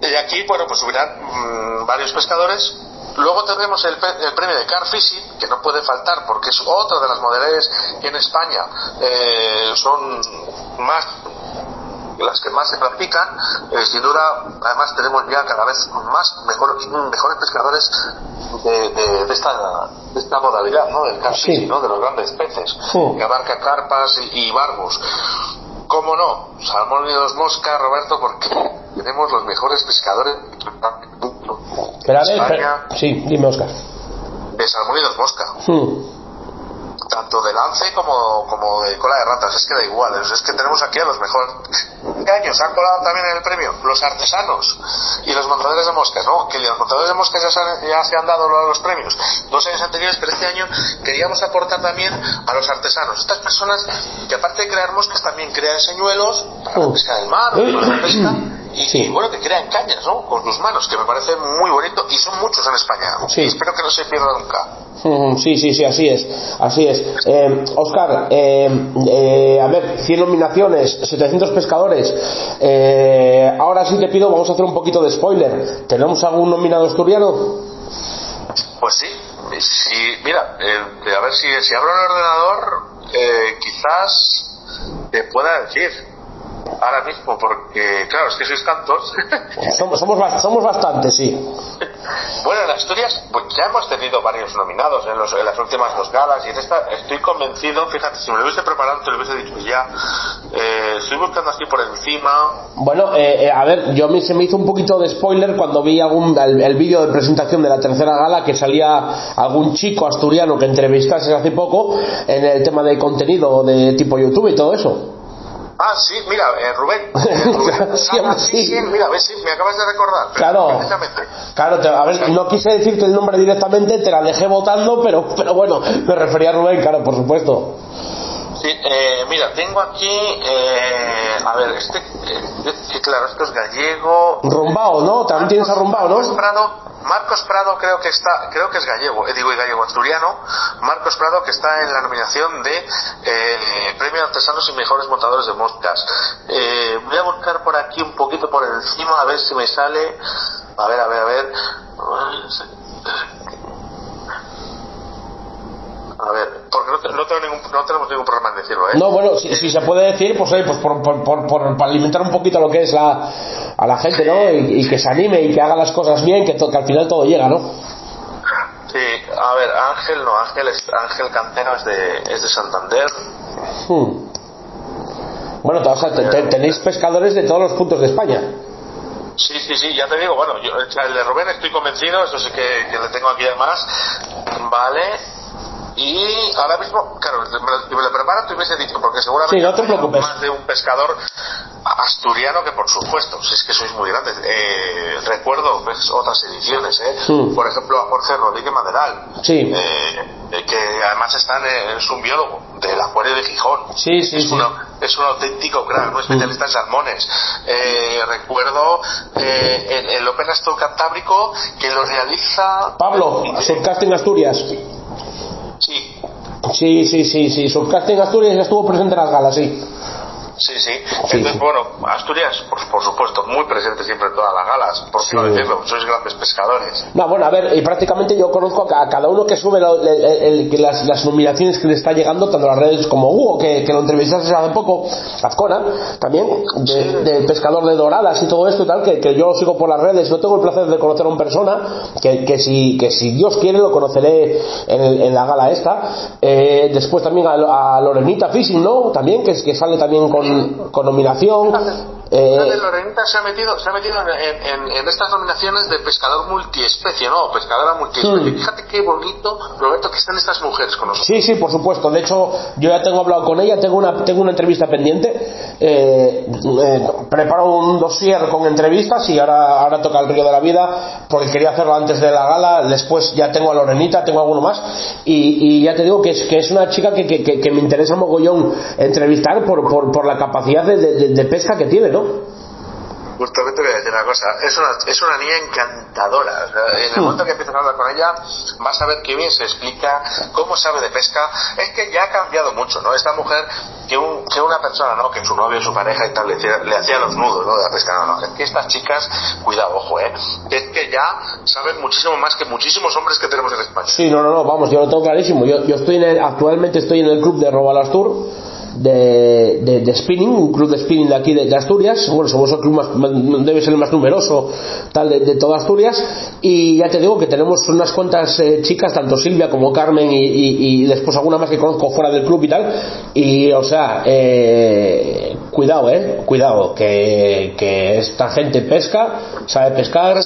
Y aquí, bueno, pues subirán mm, varios pescadores. Luego tendremos el, premio de Car Fishing, que no puede faltar porque es otra de las modalidades que en España eh, son más las que más se practican, eh, sin duda, además tenemos ya cada vez más mejores, mejores pescadores de, esta, de esta modalidad, ¿no? Del catfish, ¿no? De los grandes peces, que abarca carpas y, barbos. ¿Cómo no? Salmón y dos moscas, Roberto, porque tenemos los mejores pescadores pero a ver, sí, dime Oscar. De salmón y dos moscas tanto de lance como, como de cola de ratas, es que da igual, es, que tenemos aquí a los mejores. ¿Qué años han colado también en el premio? Los artesanos y los montadores de moscas, ¿no? Que los montadores de moscas ya se, han, ya se han dado los premios dos años anteriores, pero este año queríamos aportar también a los artesanos. Estas personas que aparte de crear moscas también crean señuelos para la pesca del mar, para la pesca y, bueno, que crean cañas, ¿no? Con sus manos, que me parece muy bonito y son muchos en España. Sí. Espero que no se pierda nunca. Sí, sí, sí, así es, así es. Eh, Oscar, eh, eh, a ver, 100 nominaciones, 700 pescadores. Eh, ahora sí te pido, vamos a hacer un poquito de spoiler. ¿Tenemos algún nominado asturiano? Pues sí, sí mira, a ver si, si abro el ordenador, quizás te pueda decir ahora mismo, porque claro, es que sois tantos. somos, somos, somos bastantes, sí. Bueno, en Asturias, pues ya hemos tenido varios nominados en, los, en, las últimas dos galas y en esta estoy convencido, fíjate, si me lo hubiese preparado te lo hubiese dicho ya. Eh, estoy buscando así por encima. Bueno, eh, eh, a ver, yo me, se me hizo un poquito de spoiler cuando vi algún, el, vídeo de presentación de la tercera gala que salía algún chico asturiano que entrevistaste hace poco en el tema de contenido de tipo YouTube y todo eso. Ah, sí, mira, eh, Rubén. Rubén sí, sí. sí, mira, ves, sí, me acabas de recordar. Claro, claro a ver, no quise decirte el nombre directamente, te la dejé votando, pero, pero bueno, me refería a Rubén, claro, por supuesto. Sí, eh, mira, tengo aquí, eh, a ver, este, eh, claro, esto es gallego. Rumbao, ¿no? También tienes a Rumbao, ¿no? Prado, Marcos Prado creo que está, creo que es gallego, eh, digo y gallego asturiano, Marcos Prado que está en la nominación de eh, Premio Artesanos y Mejores Montadores de Moscas. Eh, voy a buscar por aquí un poquito por encima a ver si me sale, a ver, a ver, a ver. A ver, porque no, no, tengo ningún, no tenemos ningún problema en decirlo, ¿eh? No, bueno, si, si se puede decir, pues, pues por, por, por, por, para alimentar un poquito lo que es la, a la gente, ¿no? Y, que se anime y que haga las cosas bien, que, que al final todo llega, ¿no? Sí, a ver, Ángel no, Ángel, es, Ángel Cantero es de, es de Santander. Hmm. Bueno, o sea, tenéis pescadores de todos los puntos de España. Sí, sí, sí, ya te digo, bueno, yo, el de Rubén estoy convencido, eso sí que, que le tengo aquí además, vale, y ahora mismo, claro, me lo, me lo preparo, te hubiese dicho, porque seguramente no más de un pescador asturiano que por supuesto, si es que sois muy grandes. Eh, recuerdo pues, otras ediciones, ¿eh? por ejemplo a Jorge Rodríguez Maderal, sí. eh, que además está en, es un biólogo del acuario de Gijón. Sí, sí, es, es un auténtico crack, un especialista en salmones. Eh, recuerdo eh, el, el Open Astor Cantábrico que lo realiza Pablo, Subcasting Asturias. Sí. Sí, sí, sí, sí. Subcasting Asturias estuvo presente en las galas, sí. Sí, sí. Entonces, bueno, Asturias, por, por, supuesto, muy presente siempre en todas las galas. Por qué no decirlo, sois grandes pescadores. No, bueno, a ver, y prácticamente yo conozco a, cada uno que sube las, las, nominaciones que le está llegando, tanto las redes como Hugo, que, que lo entrevistaste hace poco, Azcona, también, de, pescador de doradas y todo esto y tal, que, que, yo lo sigo por las redes. No tengo el placer de conocer a una persona, que, que, si, que si Dios quiere lo conoceré en, en la gala esta. Eh, después también a, a Lorenita Fishing, ¿no? También, que, que sale también con con, nominación. Eh, Lorenita se ha metido, se ha metido en, en, estas nominaciones de pescador multiespecie, ¿no? Pescadora multiespecie. Hmm. Fíjate qué bonito, Roberto, que están estas mujeres con nosotros. Sí, sí, por supuesto. De hecho, yo ya tengo hablado con ella, tengo una, tengo una entrevista pendiente. Eh, eh, preparo un dossier con entrevistas y ahora, ahora toca el río de la vida porque quería hacerlo antes de la gala. Después ya tengo a Lorenita, tengo alguno más. Y, y ya te digo que es, que es una chica que, que, que me interesa mogollón entrevistar por, por, por la capacidad de, de, de pesca que tiene, ¿no? Justamente voy a decir una cosa, es una, es una niña encantadora. en el hmm. momento que empiezas a hablar con ella, vas a ver qué bien se explica, cómo sabe de pesca. Es que ya ha cambiado mucho, ¿no? Esta mujer, que, un, que una persona, ¿no? Que su novio, su pareja y tal, le, le hacía los nudos, ¿no? De la pesca. No, no, es que estas chicas, cuidado, ojo, ¿eh? Es que ya saben muchísimo más que muchísimos hombres que tenemos en España. Sí, no, no, no, vamos, yo lo tengo clarísimo. Yo, yo estoy en actualmente estoy en el club de Robalastur de, de, spinning, un club de spinning de aquí de, Asturias, bueno, somos el club más, debe ser el más numeroso tal de, toda Asturias, y ya te digo que tenemos unas cuantas eh, chicas, tanto Silvia como Carmen y, después alguna más que conozco fuera del club y tal, y o sea, eh, cuidado, eh, cuidado, que, que esta gente pesca, sabe pescar,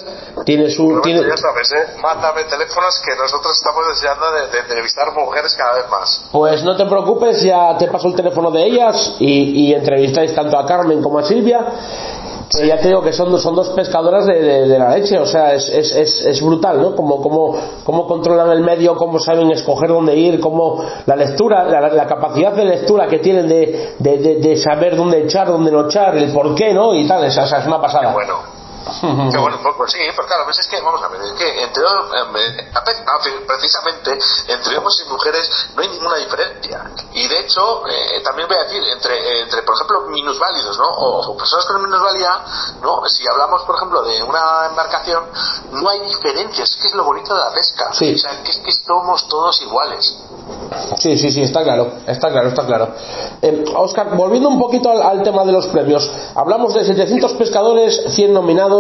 tiene su... tiene... Ya sabes, ¿eh? Mándame teléfonos que nosotros estamos deseando de, de entrevistar mujeres cada vez más. Pues no te preocupes, ya te paso el teléfono de ellas y, entrevistáis tanto a Carmen como a Silvia. Que ya te digo que son, son dos pescadoras de, la leche, o sea, es, es, es, brutal, ¿no? Como, como, cómo controlan el medio, cómo saben escoger dónde ir, cómo la lectura, la, capacidad de lectura que tienen de, de, saber dónde echar, dónde no echar, el por qué, ¿no? Y tal, esa, es una pasada. bueno que bueno, pues, pues, sí, pues claro, pues es que, vamos a ver, es que entre eh, precisamente entre hombres y mujeres no hay ninguna diferencia. Y de hecho, eh, también voy a decir, entre, entre por ejemplo, minusválidos, ¿no? O, personas con minusvalía, ¿no? Si hablamos, por ejemplo, de una embarcación, no hay diferencias, es que es lo bonito de la pesca. O sea, que es que somos todos iguales. Sí, sí, sí, está claro, está claro, está claro. Oscar, eh, volviendo un poquito al, tema de los premios, hablamos de 700 pescadores, 100 nominados.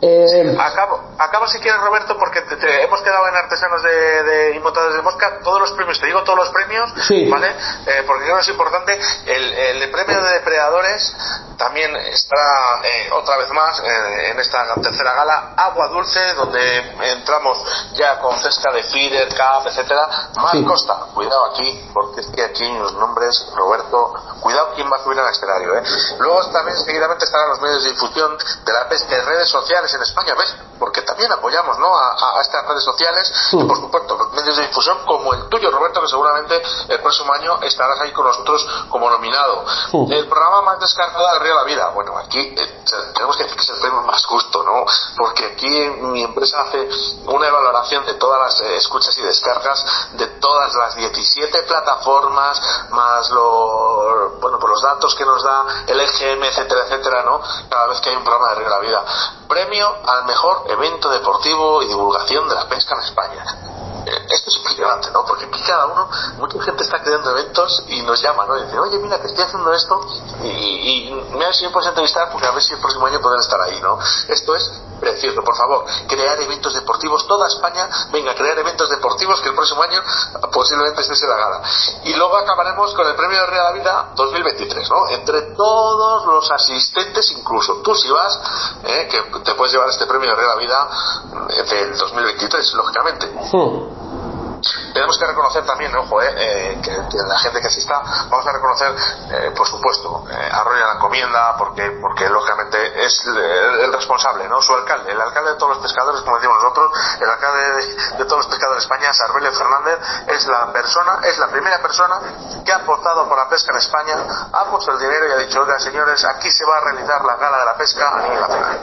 Eh... acabo, acabo si quieres, Roberto, porque te, hemos quedado en artesanos de, de de mosca, todos los premios, te digo todos los premios, ¿vale? Eh, porque creo que es importante, el, el premio de depredadores también estará eh, otra vez más en esta tercera gala, Agua Dulce, donde entramos ya con cesta de feeder, cap, etcétera, más Costa cuidado aquí, porque es que aquí los nombres, Roberto, cuidado quién va a subir al escenario, ¿eh? Luego también seguidamente estarán los medios de difusión de la pesca redes sociales en España, ¿ves? Porque también apoyamos, ¿no? A, estas redes sociales y por supuesto medios de difusión como el tuyo, Roberto, que seguramente el próximo año estarás ahí con nosotros como nominado. El programa más descargado del Río de la Vida, bueno, aquí eh, tenemos que decir que es el premio más justo, ¿no? Porque aquí mi empresa hace una evaluación de todas las eh, escuchas y descargas de todas las 17 plataformas, más los, bueno, por los datos que nos da el EGM, etcétera, etcétera, ¿no? Cada vez que hay un programa de Río de la Vida. Premio al mejor evento deportivo y divulgación de la pesca en España esto es impresionante, ¿no? Porque aquí cada uno, mucha gente está creando eventos y nos llama, ¿no? Y dice, oye, mira, que estoy haciendo esto y, y, me si me puedes entrevistar porque a ver si el próximo año pueden estar ahí, ¿no? Esto es precioso, por favor, crear eventos deportivos, toda España, venga, crear eventos deportivos que el próximo año posiblemente esté se la gana. Y luego acabaremos con el premio de Real Vida 2023, ¿no? Entre todos los asistentes, incluso tú si vas, ¿eh? que te puedes llevar este premio de Real Vida eh, del 2023, lógicamente. Hmm tenemos que reconocer también, ojo, eh, eh, que, la gente que asista, vamos a reconocer, eh, por supuesto, a Roy la encomienda, porque, porque lógicamente es el, responsable, ¿no? Su alcalde, el alcalde de todos los pescadores, como decimos nosotros, el alcalde de, todos los pescadores de España, Sarbelio Fernández, es la persona, es la primera persona que ha apostado por la pesca en España, ha puesto el dinero y ha dicho, oiga señores, aquí se va a realizar la gala de la pesca a nivel nacional.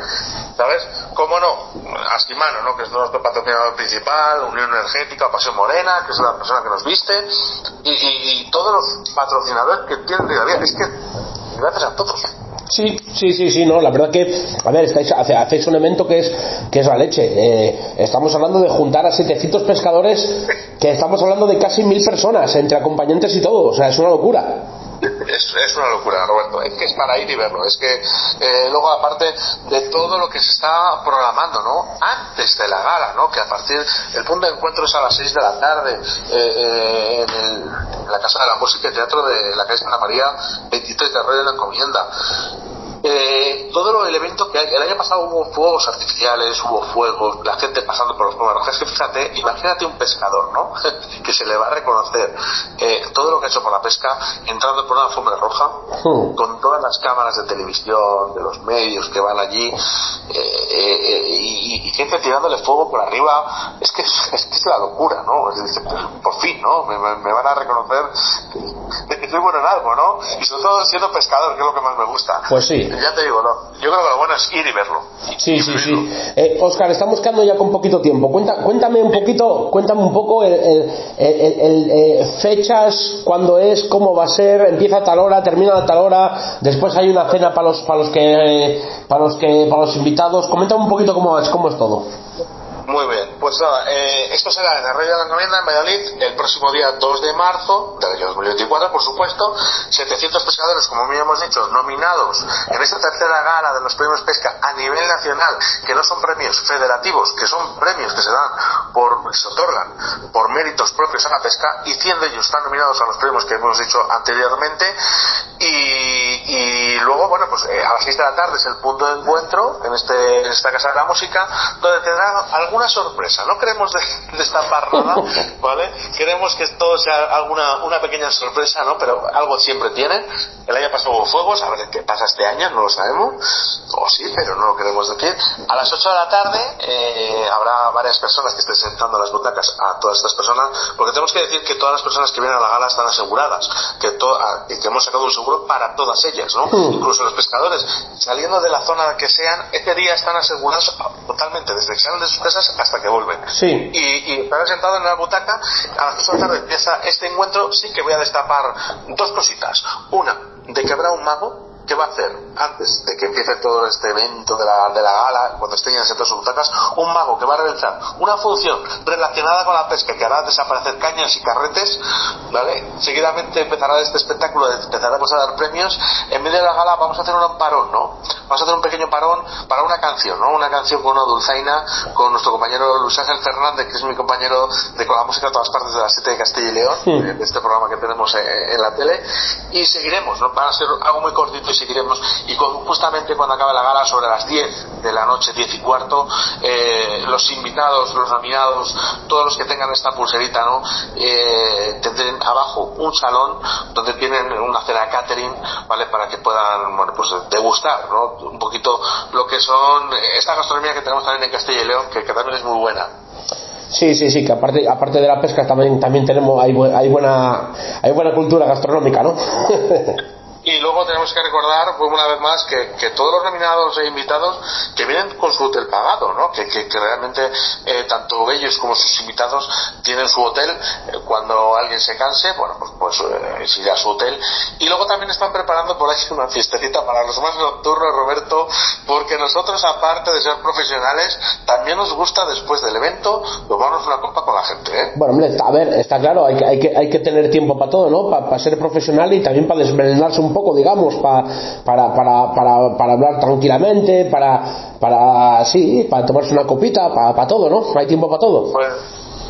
¿Sabes? ¿Cómo no? Astimano, ¿no? Que es nuestro patrocinador principal, Unión Energética, Pasión Morena, que es la persona que nos viste, y, todos los patrocinadores que tienen vida. Es que gracias a todos. Sí, sí, sí, sí, no, la verdad que, a ver, estáis, hacéis un evento que es, que es la leche. Eh, estamos hablando de juntar a 700 pescadores, que estamos hablando de casi mil personas, entre acompañantes y todo, o sea, es una locura. Es, es, una locura, Roberto. Es que es para ir y verlo. Es que eh, luego, aparte de todo lo que se está programando, ¿no? Antes de la gala, ¿no? Que a partir. El punto de encuentro es a las 6 de la tarde eh, eh, en, el, la Casa de la Música y Teatro de la calle Santa María, 23 de Arroyo de la Encomienda eh, todo el evento que hay. El año pasado hubo fuegos artificiales, hubo fuegos, la gente pasando por los fuegos Es que fíjate, imagínate un pescador, ¿no? que se le va a reconocer eh, todo lo que ha hecho por la pesca entrando por una alfombra roja, hmm. con todas las cámaras de televisión, de los medios que van allí, eh, y, gente tirándole fuego por arriba. Es que es, que es la locura, ¿no? por fin, ¿no? Me, van a reconocer de que soy bueno en algo, ¿no? Y sobre todo siendo pescador, que es lo que más me gusta. Pues sí ya te digo, no. Yo creo que lo bueno es ir y verlo. Sí, sí, sí. Eh, Oscar, estamos quedando ya con poquito tiempo. Cuenta, cuéntame un poquito, cuéntame un poco el, el, eh, fechas, cuándo es, cómo va a ser, empieza a tal hora, termina a tal hora, después hay una cena para los, para los que, para los que, para los invitados. Coméntame un poquito cómo es, cómo es todo. Muy bien, eh, esto será en la Rey de la Encomienda, en Valladolid, el próximo día 2 de marzo del año 2024, por supuesto. 700 pescadores, como ya hemos dicho, nominados en esta tercera gala de los premios pesca a nivel nacional, que no son premios federativos, que son premios que se dan por, se otorgan por méritos propios a la pesca, y 100 de ellos están nominados a los premios que hemos dicho anteriormente. Y, luego, bueno, pues eh, a las 6 de la tarde es el punto de encuentro en, este, en esta Casa de la Música, donde tendrá algo una sorpresa. No queremos destapar nada, ¿vale? Queremos que todo sea alguna una pequeña sorpresa, ¿no? Pero algo siempre tiene. El año pasado hubo fuegos, a ver qué pasa este año, no lo sabemos. O sí, pero no lo queremos decir. A las 8 de la tarde eh, habrá varias personas que estén sentando las butacas a todas estas personas, porque tenemos que decir que todas las personas que vienen a la gala están aseguradas, que, que hemos sacado un seguro para todas ellas, ¿no? Hmm. Incluso los pescadores, saliendo de la zona que sean, este día están asegurados totalmente, desde que salen de sus casas hasta que vuelven. Sí. Y, y sentado en la butaca, a las 8 de la tarde empieza este encuentro, sí que voy a destapar dos cositas. Una, de que habrá un mago ¿qué va a hacer antes de que empiece todo este evento de la, de la gala, cuando estén ya sentados sus butacas? Un mago que va a realizar una función relacionada con la pesca que hará desaparecer cañas y carretes, ¿vale? Seguidamente empezará este espectáculo, empezaremos a dar premios. En medio de la gala vamos a hacer un parón, ¿no? Vamos a hacer un pequeño parón para una canción, ¿no? Una canción con una dulzaina, con nuestro compañero Luis Ángel Fernández, que es mi compañero de con la música a todas partes de la 7 de Castilla y León, de este programa que tenemos en, la tele, y seguiremos, ¿no? Va a ser algo muy cortito y seguiremos. Y justamente cuando acabe la gala, sobre las 10 de la noche, 10 y cuarto, eh, los invitados, los nominados, todos los que tengan esta pulserita, ¿no? Eh, tendrán abajo un salón donde tienen una cena catering, ¿vale? Para que puedan, bueno, pues degustar, ¿no? Un poquito lo que son esta gastronomía que tenemos también en Castilla y León, que, que también es muy buena. Sí, sí, sí, que aparte, aparte de la pesca también, también tenemos, hay, hay buena, hay buena cultura gastronómica, ¿no? Y luego tenemos que recordar, pues una vez más, que, que, todos los nominados e invitados que vienen con su hotel pagado, ¿no? Que, que, realmente eh, tanto ellos como sus invitados tienen su hotel. Eh, cuando alguien se canse, bueno, pues, pues eh, irá a su hotel. Y luego también están preparando por ahí una fiestecita para los más nocturnos, Roberto, porque nosotros, aparte de ser profesionales, también nos gusta después del evento tomarnos una copa con la gente, ¿eh? Bueno, hombre, a ver, está claro, hay que, hay que, hay que tener tiempo para todo, ¿no? Para ser profesional y también para desvelarse un poco, digamos, para, para, para, para, hablar tranquilamente, para, para, sí, para tomarse una copita, para, para todo, ¿no? Hay tiempo para todo. Pues,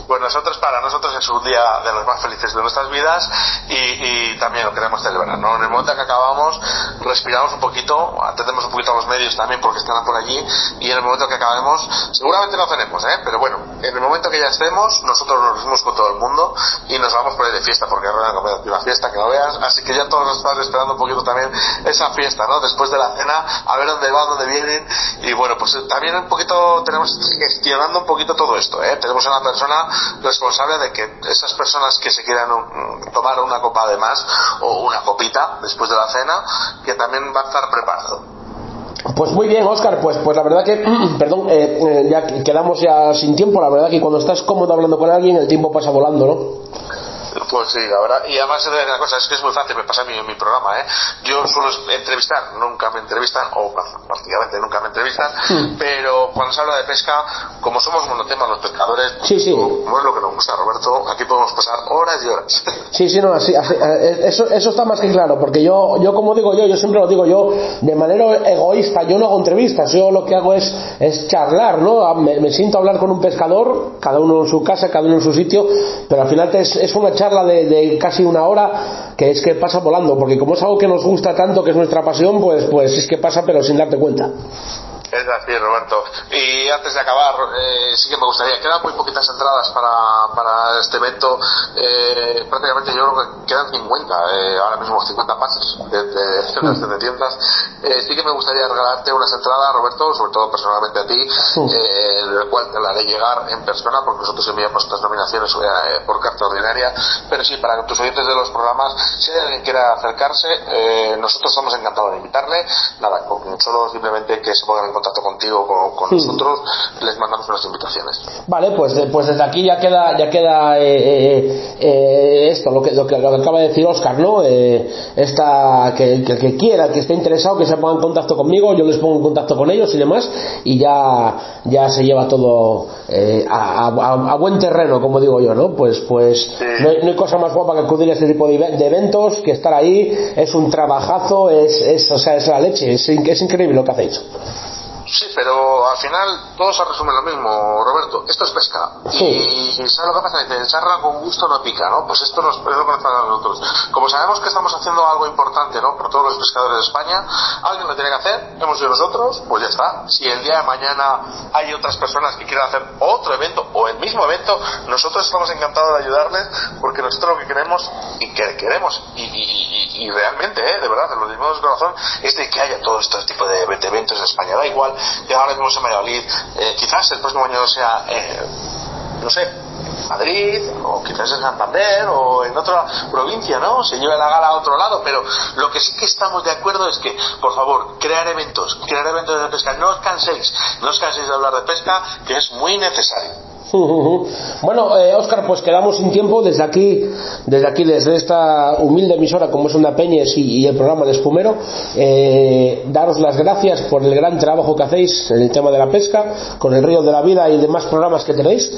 pues nosotros, para nosotros es un día de los más felices de nuestras vidas y, también lo queremos celebrar, ¿no? En el momento que acabamos, respiramos un poquito, atendemos un poquito a los medios también porque están por allí y en el momento que acabemos, seguramente no cenemos, ¿eh? Pero bueno, en el momento que ya estemos, nosotros nos reunimos con todo el mundo y nos vamos por ahí de fiesta porque es una fiesta que lo veas, así que ya todos nos están esperando un poquito también esa fiesta, ¿no? Después de la cena, a ver dónde van, dónde vienen y bueno, pues también un poquito tenemos gestionando un poquito todo esto, ¿eh? Tenemos una persona responsable de que esas personas que se quieran mm, tomar una copa de más o una copita después de la cena, que también va a estar preparado. Pues muy bien, Oscar, pues, pues la verdad que, perdón, eh, eh, ya quedamos ya sin tiempo, la verdad que cuando estás cómodo hablando con alguien el tiempo pasa volando, ¿no? Pues sí, la verdad. Y además, una cosa, es que es muy fácil, me pasa a mí en mi programa, ¿eh? Yo suelo entrevistar, nunca me entrevistan, o prácticamente nunca me entrevistan, hmm. pero cuando se habla de pesca, como somos monotemas los pescadores, sí, sí. como es lo que nos gusta, Roberto, aquí podemos pasar horas y horas. Sí, sí, no, así, eh, eso, eso está más que claro, porque yo, yo como digo yo, yo siempre lo digo yo, de manera egoísta, yo no hago entrevistas, yo lo que hago es, es charlar, ¿no? Ah, me, siento a hablar con un pescador, cada uno en su casa, cada uno en su sitio, pero al final es, es una charla de, de casi una hora que es que pasa volando, porque como es algo que nos gusta tanto, que es nuestra pasión, pues, pues es que pasa pero sin darte cuenta. Es así, Roberto. Y antes de acabar, eh, sí que me gustaría, quedan muy poquitas entradas para, para este evento. Eh, prácticamente yo creo que quedan 50, eh, ahora mismo 50 pases de, de, de tiendas. sí que me gustaría regalarte unas entradas, Roberto, sobre todo personalmente a ti, en el cual te la haré llegar en persona, porque nosotros enviamos estas nominaciones por carta ordinaria. Pero sí, para que tus oyentes de los programas, si alguien quiera acercarse, nosotros estamos encantados de invitarle. Nada, con solo simplemente que se pongan en contacto contigo, con, con nosotros, les mandamos unas invitaciones. Vale, pues, pues desde aquí ya queda, ya queda eh, eh, eh, esto, lo que, lo que, acaba de decir Oscar, ¿no? esta, que, el que quiera, que esté interesado, que se ponga en contacto conmigo, yo les pongo en contacto con ellos y demás, y ya, ya se lleva todo a, a, buen terreno, como digo yo, ¿no? Pues, pues no, hay, cosa más guapa que acudir a este tipo de, eventos, que estar ahí, es un trabajazo, es, es, o sea, es la leche, es, es increíble lo que hacéis. Sí, pero al final todo se resume en lo mismo, Roberto. Esto es pesca. Y ¿sabes lo que pasa? Dice, sarra con gusto no pica, ¿no? Pues esto nos, es lo que nos pasa a nosotros. Como sabemos que estamos haciendo algo importante, ¿no? Por todos los pescadores de España, alguien lo tiene que hacer, hemos sido nosotros, pues ya está. Si el día de mañana hay otras personas que quieran hacer otro evento o el mismo evento, nosotros estamos encantados de ayudarles porque nosotros lo que queremos y que queremos y, realmente, ¿eh? de verdad, lo decimos de corazón, es de que haya todo este tipo de, de eventos en España. Da igual que ahora mismo en Valladolid, eh, quizás el próximo año sea, eh, no sé, Madrid, o quizás en Santander, o en otra provincia, ¿no? Se lleve la gala a otro lado, pero lo que sí que estamos de acuerdo es que, por favor, crear eventos, crear eventos de pesca, no os canséis, no os canséis de hablar de pesca, que es muy necesario. Bueno, eh, Oscar, pues quedamos sin tiempo desde aquí, desde aquí, desde esta humilde emisora como es Una Peñes y, el programa de Espumero, eh, daros las gracias por el gran trabajo que hacéis en el tema de la pesca, con el río de la vida y demás programas que tenéis,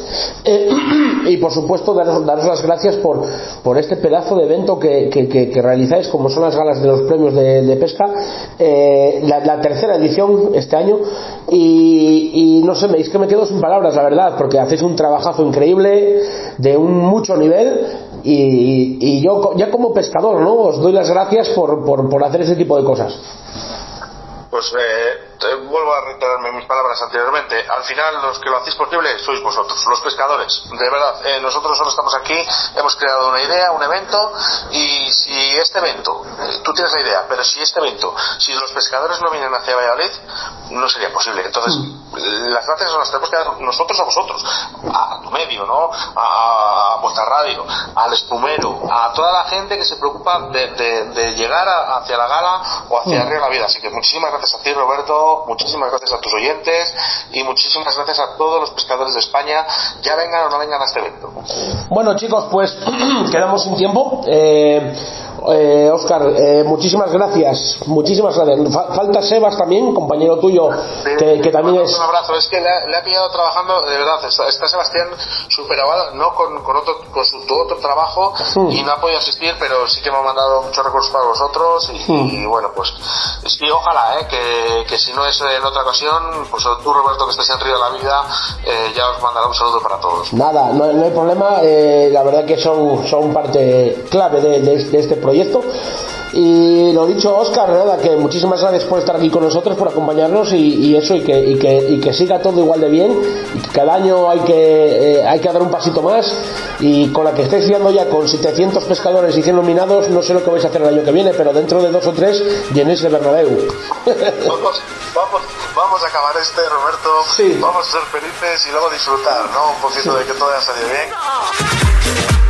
eh, y por supuesto daros, daros, las gracias por, por este pedazo de evento que, que, realizáis, como son las galas de los premios de, pesca, eh, la, tercera edición este año, y, y no sé, me es que me quedo sin palabras, la verdad, porque hacéis un trabajazo increíble, de un mucho nivel, y, y, yo ya como pescador, ¿no? Os doy las gracias por, por, por hacer ese tipo de cosas. Pues eh, vuelvo a reiterarme mis palabras anteriormente, al final los que lo hacéis posible sois vosotros, los pescadores. De verdad, eh, nosotros solo estamos aquí, hemos creado una idea, un evento, y si este evento, eh, tú tienes la idea, pero si este evento, si los pescadores no vienen hacia Valladolid, no sería posible. Entonces, mm. las gracias las tenemos que dar nosotros a vosotros, a tu medio, ¿no? A, vuestra radio, al espumero, a toda la gente que se preocupa de, llegar hacia la gala o hacia mm. arriba la vida. Así que muchísimas gracias a ti, Roberto muchísimas gracias a tus oyentes y muchísimas gracias a todos los pescadores de España, ya vengan o no vengan a este evento. Bueno chicos, pues quedamos sin tiempo. Eh, eh, Oscar, eh, muchísimas gracias, muchísimas gracias. Falta Sebas también, compañero tuyo, que, también es... Un abrazo, es que le ha, pillado trabajando, de verdad, está, Sebastián superado, no con, con, otro, con su otro trabajo hmm. y no ha podido asistir, pero sí que me ha mandado muchos recursos para vosotros y, hmm. bueno, pues sí, ojalá, eh, que, que, si no es en otra ocasión, pues tú Roberto que estás en Río de la Vida, eh, ya os mandará un saludo para todos. Nada, no, hay problema, eh, la verdad que son, son parte clave de, de, de este proyecto proyecto. Y lo dicho, Oscar, nada, que muchísimas gracias por estar aquí con nosotros, por acompañarnos y, eso, y que, y que, y, que, siga todo igual de bien, y que cada año hay que, eh, hay que dar un pasito más, y con la que estáis guiando ya con 700 pescadores y 100 nominados, no sé lo que vais a hacer el año que viene, pero dentro de dos o tres llenéis el Bernabéu. Vamos, vamos, vamos a acabar este, Roberto, vamos a ser felices y luego disfrutar, ¿no? Un poquito de que todo haya salido bien.